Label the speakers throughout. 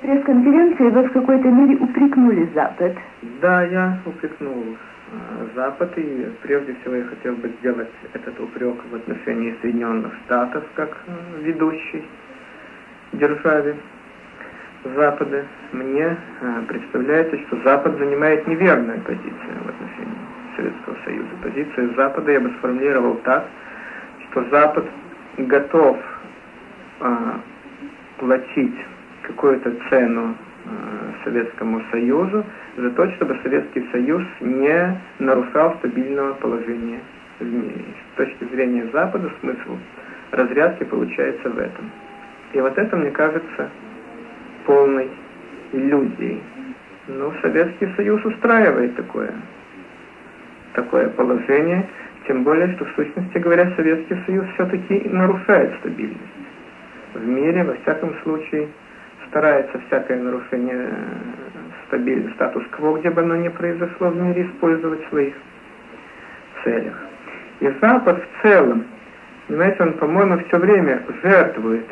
Speaker 1: пресс-конференции вы в какой-то мере упрекнули Запад.
Speaker 2: Да, я упрекнул э, Запад, и прежде всего я хотел бы сделать этот упрек в отношении Соединенных Штатов как э, ведущей державе Запада. Мне э, представляется, что Запад занимает неверную позицию в отношении Советского Союза. Позицию Запада я бы сформулировал так, что Запад готов платить какую-то цену э, Советскому Союзу за то, чтобы Советский Союз не нарушал стабильного положения в мире. С точки зрения Запада смысл разрядки получается в этом. И вот это, мне кажется, полной иллюзией. Но Советский Союз устраивает такое, такое положение, тем более, что в сущности говоря, Советский Союз все-таки нарушает стабильность в мире, во всяком случае, старается всякое нарушение э, стабильного статус-кво, где бы оно ни произошло в мире, использовать в своих целях. И Запад в целом, понимаете, он, по-моему, все время жертвует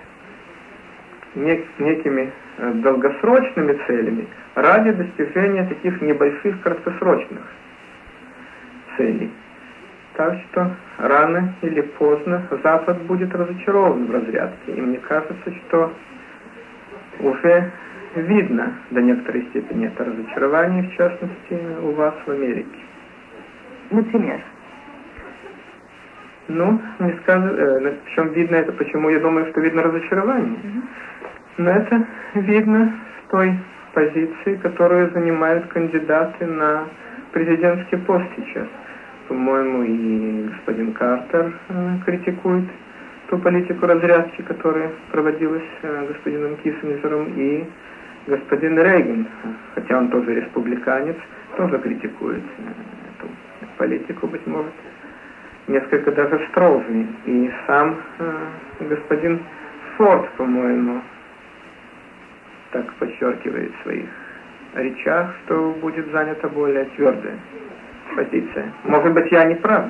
Speaker 2: нек некими э, долгосрочными целями ради достижения таких небольших краткосрочных целей. Так что рано или поздно Запад будет разочарован в разрядке. И мне кажется, что уже видно до некоторой степени это разочарование, в частности, у вас в Америке.
Speaker 1: Например?
Speaker 2: Ну, не скажу, э, причем видно это, почему я думаю, что видно разочарование. Mm -hmm. Но это видно в той позиции, которую занимают кандидаты на президентский пост сейчас. По-моему, и господин Картер э, критикует ту политику разрядки, которая проводилась э, господином Киссинджером, и господин Рейган, хотя он тоже республиканец, тоже критикует э, эту политику, быть может, несколько даже строже. И сам э, господин Форд, по-моему, так подчеркивает в своих речах, что будет занята более твердая позиция. Может быть, я не прав,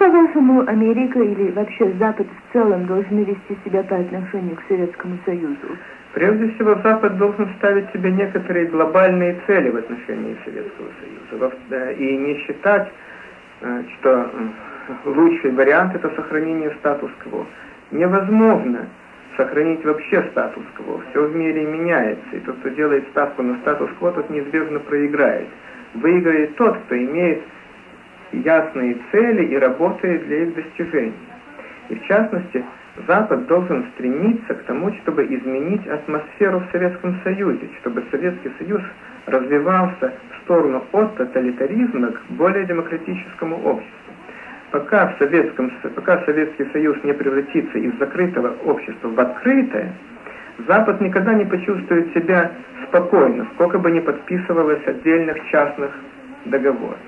Speaker 2: да,
Speaker 1: как, по-вашему, Америка или вообще Запад в целом должны вести себя по отношению к Советскому Союзу?
Speaker 2: Прежде всего, Запад должен ставить себе некоторые глобальные цели в отношении Советского Союза и не считать, э, что лучший вариант это сохранение статус-кво. Невозможно сохранить вообще статус-кво. Все в мире меняется, и тот, кто делает ставку на статус-кво, тот неизбежно проиграет. Выиграет тот, кто имеет ясные цели и работает для их достижения. И в частности, Запад должен стремиться к тому, чтобы изменить атмосферу в Советском Союзе, чтобы Советский Союз развивался в сторону от тоталитаризма к более демократическому обществу. Пока, в Советском, пока Советский Союз не превратится из закрытого общества в открытое, Запад никогда не почувствует себя спокойно, сколько бы ни подписывалось отдельных частных договоров.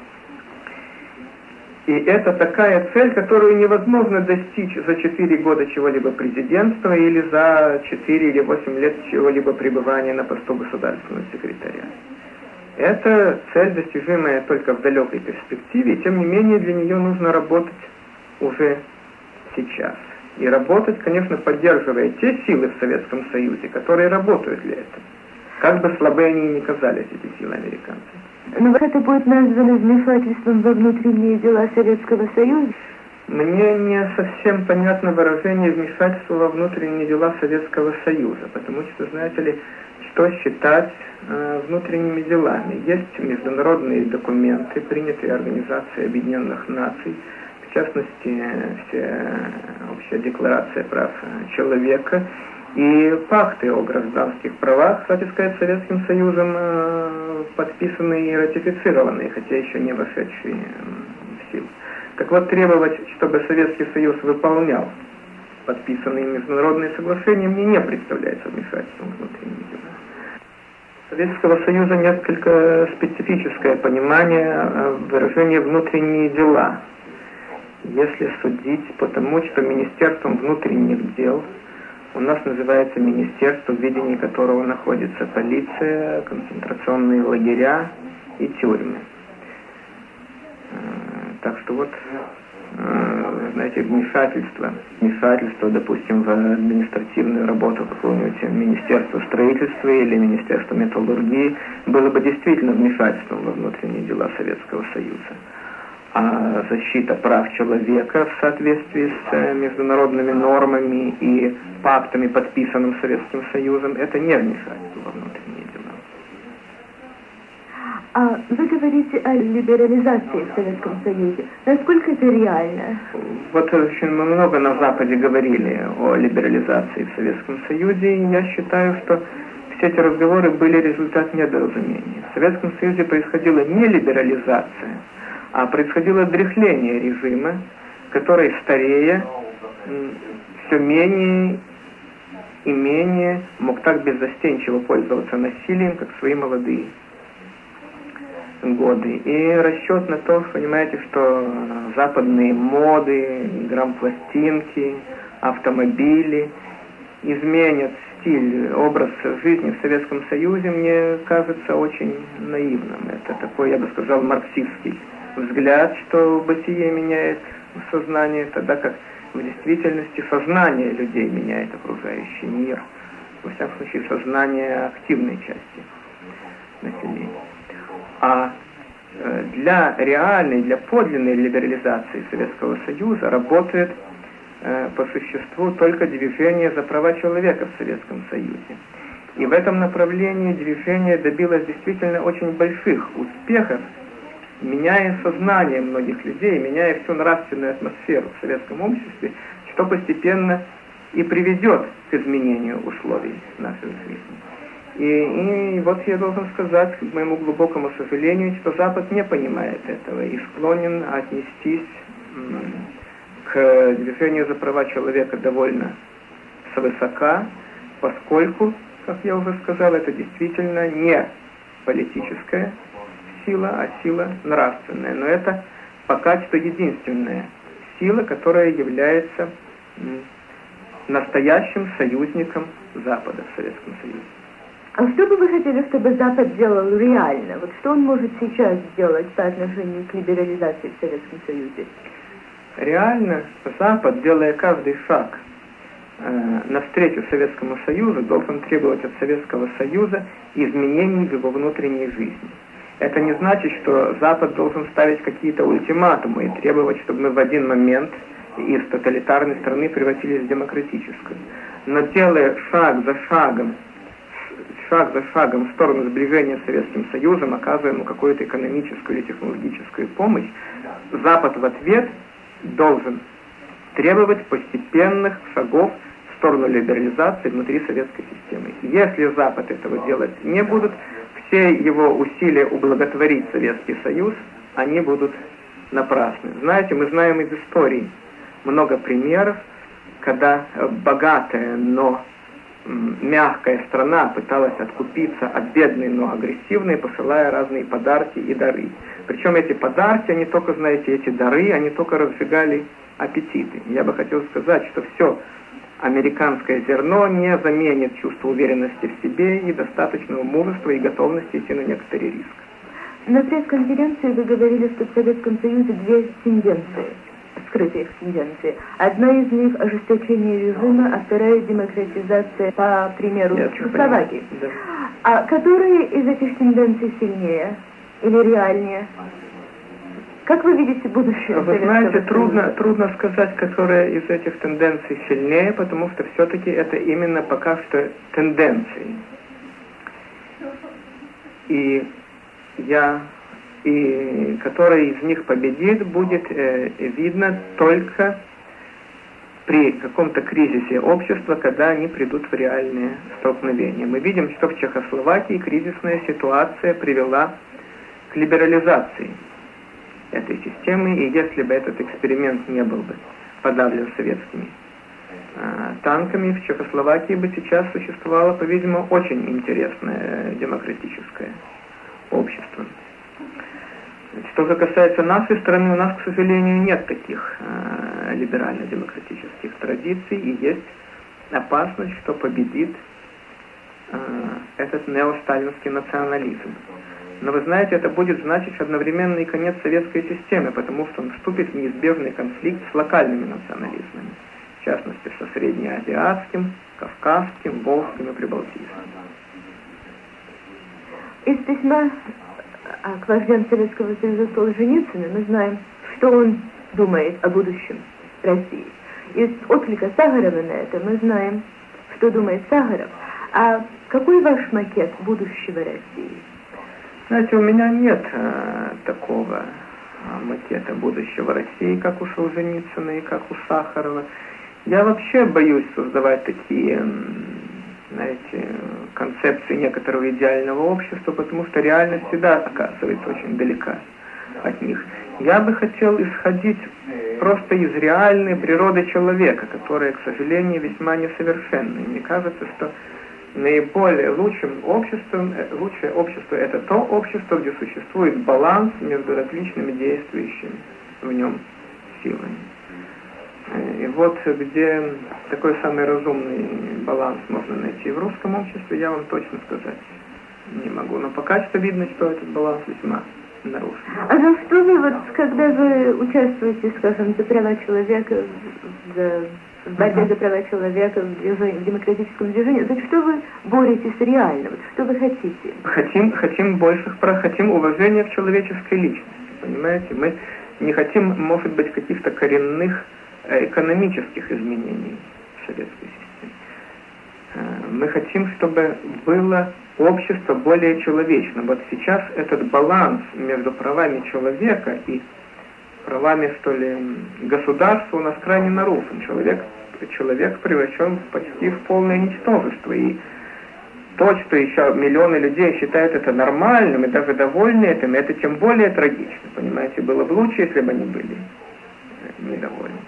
Speaker 2: И это такая цель, которую невозможно достичь за 4 года чего-либо президентства или за 4 или 8 лет чего-либо пребывания на посту государственного секретаря. Это цель, достижимая только в далекой перспективе, и тем не менее для нее нужно работать уже сейчас. И работать, конечно, поддерживая те силы в Советском Союзе, которые работают для этого. Как бы слабые они ни казались, эти силы американцев.
Speaker 1: Но это будет названо вмешательством во внутренние дела Советского Союза?
Speaker 2: Мне не совсем понятно выражение вмешательства во внутренние дела Советского Союза, потому что, знаете ли, что считать э, внутренними делами? Есть международные документы, принятые Организацией Объединенных Наций, в частности, все, общая декларация прав человека, и пакты о гражданских правах, кстати сказать, Советским Союзом э, подписанные и ратифицированные, хотя еще не вошедшие в силу. Так вот, требовать, чтобы Советский Союз выполнял подписанные международные соглашения, мне не представляется вмешательством в внутренние дела. Советского Союза несколько специфическое понимание э, выражения «внутренние дела». Если судить по тому, что Министерством внутренних дел – у нас называется министерство, в ведении которого находится полиция, концентрационные лагеря и тюрьмы. Э, так что вот э, знаете, вмешательство, вмешательство, допустим, в административную работу какого-нибудь Министерства строительства или Министерства металлургии, было бы действительно вмешательством во внутренние дела Советского Союза. А защита прав человека в соответствии с э, международными нормами и пактами, подписанным Советским Союзом, это не вмешательство во внутренние дела.
Speaker 1: А вы говорите о либерализации в Советском Союзе. Насколько это реально?
Speaker 2: Вот очень много на Западе говорили о либерализации в Советском Союзе, и я считаю, что все эти разговоры были результат недоразумения. В Советском Союзе происходила не либерализация, а происходило дряхление режима, который старея все менее и менее мог так беззастенчиво пользоваться насилием, как свои молодые годы. И расчет на то, понимаете, что западные моды, грампластинки, автомобили изменят стиль, образ жизни в Советском Союзе, мне кажется очень наивным. Это такой, я бы сказал, марксистский взгляд, что бытие меняет сознание, тогда как в действительности сознание людей меняет окружающий мир. Во всяком случае, сознание активной части населения. А э, для реальной, для подлинной либерализации Советского Союза работает э, по существу только движение за права человека в Советском Союзе. И в этом направлении движение добилось действительно очень больших успехов, меняя сознание многих людей, меняя всю нравственную атмосферу в советском обществе, что постепенно и приведет к изменению условий нашей жизни. И, и вот я должен сказать, к моему глубокому сожалению, что Запад не понимает этого и склонен отнестись к движению за права человека довольно свысока, поскольку, как я уже сказал, это действительно не политическая сила, а сила нравственная. Но это пока что единственная сила, которая является настоящим союзником Запада в Советском Союзе.
Speaker 1: А что бы вы хотели, чтобы Запад делал реально? Вот что он может сейчас сделать по отношению к либерализации в Советском Союзе?
Speaker 2: Реально Запад, делая каждый шаг э, навстречу Советскому Союзу, должен требовать от Советского Союза изменений в его внутренней жизни. Это не значит, что Запад должен ставить какие-то ультиматумы и требовать, чтобы мы в один момент из тоталитарной страны превратились в демократическую. Но делая шаг за шагом, шаг за шагом в сторону сближения с Советским Союзом, оказывая ему какую-то экономическую или технологическую помощь, Запад в ответ должен требовать постепенных шагов в сторону либерализации внутри советской системы. Если Запад этого делать не будет, все его усилия ублаготворить Советский Союз, они будут напрасны. Знаете, мы знаем из истории много примеров, когда богатая, но мягкая страна пыталась откупиться от бедной, но агрессивной, посылая разные подарки и дары. Причем эти подарки, они только, знаете, эти дары, они только разжигали аппетиты. Я бы хотел сказать, что все американское зерно не заменит чувство уверенности в себе и достаточного мужества и готовности идти на некоторый риск.
Speaker 1: На пресс-конференции вы говорили, что в Советском Союзе две тенденции, скрытые тенденции. Одна из них – ожесточение режима, а вторая – демократизация, по примеру Чехословакии. Да. А которые из этих тенденций сильнее или реальнее? Как вы видите будущее?
Speaker 2: Вы знаете, трудно, трудно сказать, которая из этих тенденций сильнее, потому что все-таки это именно пока что тенденции. И я, и которая из них победит, будет э, видно только при каком-то кризисе общества, когда они придут в реальные столкновения. Мы видим, что в Чехословакии кризисная ситуация привела к либерализации этой системы, и если бы этот эксперимент не был бы подавлен советскими э, танками, в Чехословакии бы сейчас существовало, по-видимому, очень интересное демократическое общество. Что же касается нашей страны, у нас, к сожалению, нет таких э, либерально-демократических традиций, и есть опасность, что победит э, этот неосталинский национализм. Но вы знаете, это будет значить одновременный конец советской системы, потому что он вступит в неизбежный конфликт с локальными национализмами, в частности со среднеазиатским, кавказским, волжским и прибалтийским.
Speaker 1: Из письма к вождям Советского Союза Солженицына мы знаем, что он думает о будущем России. Из отклика Сахарова на это мы знаем, что думает Сахаров. А какой ваш макет будущего России?
Speaker 2: Знаете, у меня нет э, такого макета будущего России, как у Солженицына и как у Сахарова. Я вообще боюсь создавать такие, знаете, концепции некоторого идеального общества, потому что реальность всегда оказывается очень далека от них. Я бы хотел исходить просто из реальной природы человека, которая, к сожалению, весьма несовершенна. И мне кажется, что наиболее лучшим обществом, э, лучшее общество это то общество, где существует баланс между различными действующими в нем силами. Э, и вот где такой самый разумный баланс можно найти в русском обществе, я вам точно сказать не могу. Но пока что видно, что этот баланс весьма нарушен.
Speaker 1: А за что вы, вот, когда вы участвуете, скажем, за права человека, за в борьбе за права человека, в, движении, в демократическом движении. За что вы боретесь реально? Вот что вы хотите?
Speaker 2: Хотим, хотим больших прав, хотим уважения к человеческой личности. Понимаете? Мы не хотим, может быть, каких-то коренных э, экономических изменений в советской системе. Э, мы хотим, чтобы было общество более человечным. Вот сейчас этот баланс между правами человека и правами, что ли, государства у нас крайне нарушен. Человек, человек превращен почти в полное ничтожество. И то, что еще миллионы людей считают это нормальным и даже довольны этим, это тем более трагично. Понимаете, было бы лучше, если бы они были недовольны.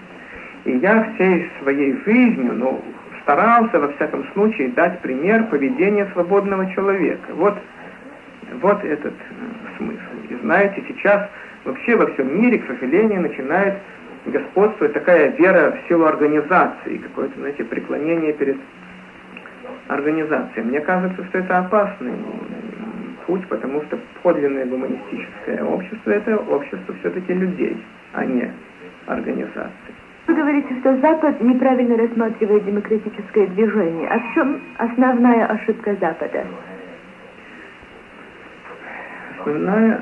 Speaker 2: И я всей своей жизнью, ну, старался, во всяком случае, дать пример поведения свободного человека. Вот, вот этот э, смысл. И знаете, сейчас Вообще во всем мире, к сожалению, начинает господствовать такая вера в силу организации, какое-то, знаете, преклонение перед организацией. Мне кажется, что это опасный путь, потому что подлинное гуманистическое общество – это общество все-таки людей, а не организации.
Speaker 1: Вы говорите, что Запад неправильно рассматривает демократическое движение. А в чем основная ошибка Запада?
Speaker 2: Основная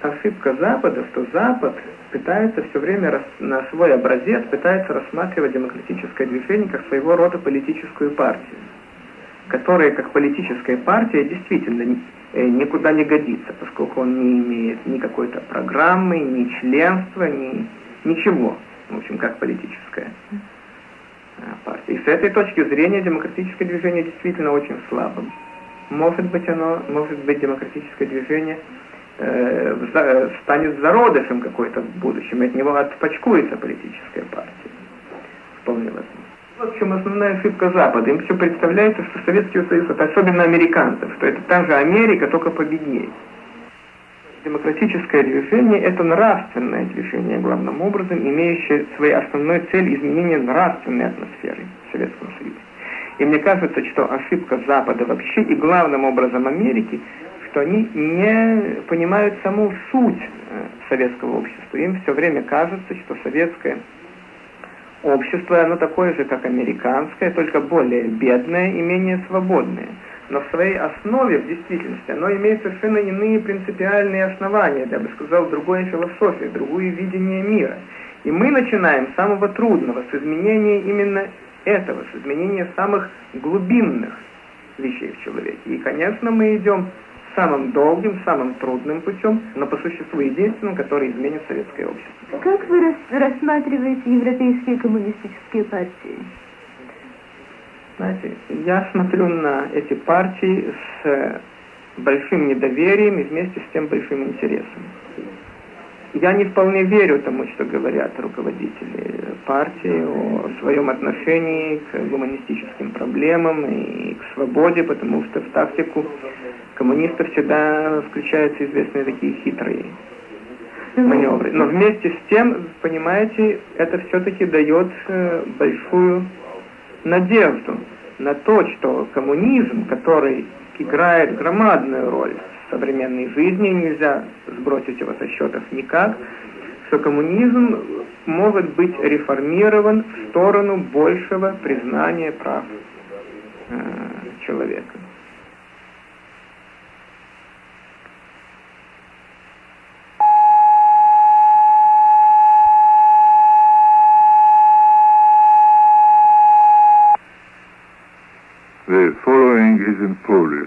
Speaker 2: ошибка Запада, что Запад пытается все время на свой образец, пытается рассматривать демократическое движение как своего рода политическую партию, которая как политическая партия действительно э, никуда не годится, поскольку он не имеет ни какой-то программы, ни членства, ни ничего, в общем, как политическая э, партия. И с этой точки зрения демократическое движение действительно очень слабым. Может быть, оно, может быть, демократическое движение э, станет зародышем какой-то в будущем, и от него отпочкуется политическая партия. Вполне возможно. В чем основная ошибка Запада. Им все представляется, что Советский Союз, это особенно американцев, что это та же Америка, только победнее. Демократическое движение – это нравственное движение, главным образом, имеющее своей основной цель изменения нравственной атмосферы в Советском Союзе. И мне кажется, что ошибка Запада вообще и главным образом Америки что они не понимают саму суть э, советского общества. Им все время кажется, что советское общество, оно такое же, как американское, только более бедное и менее свободное. Но в своей основе, в действительности, оно имеет совершенно иные принципиальные основания, я бы сказал, другое философию, другое видение мира. И мы начинаем с самого трудного, с изменения именно этого, с изменения самых глубинных вещей в человеке. И, конечно, мы идем самым долгим, самым трудным путем, но по существу единственным, который изменит советское общество.
Speaker 1: Как вы рассматриваете европейские коммунистические партии?
Speaker 2: Знаете, я смотрю на эти партии с большим недоверием и вместе с тем большим интересом. Я не вполне верю тому, что говорят руководители партии о своем отношении к гуманистическим проблемам и к свободе, потому что в тактику коммунистов всегда включаются известные такие хитрые маневры. Но вместе с тем, понимаете, это все-таки дает э, большую надежду на то, что коммунизм, который играет громадную роль в современной жизни, нельзя сбросить его со счетов никак, что коммунизм может быть реформирован в сторону большего признания прав э, человека.
Speaker 3: in Poland.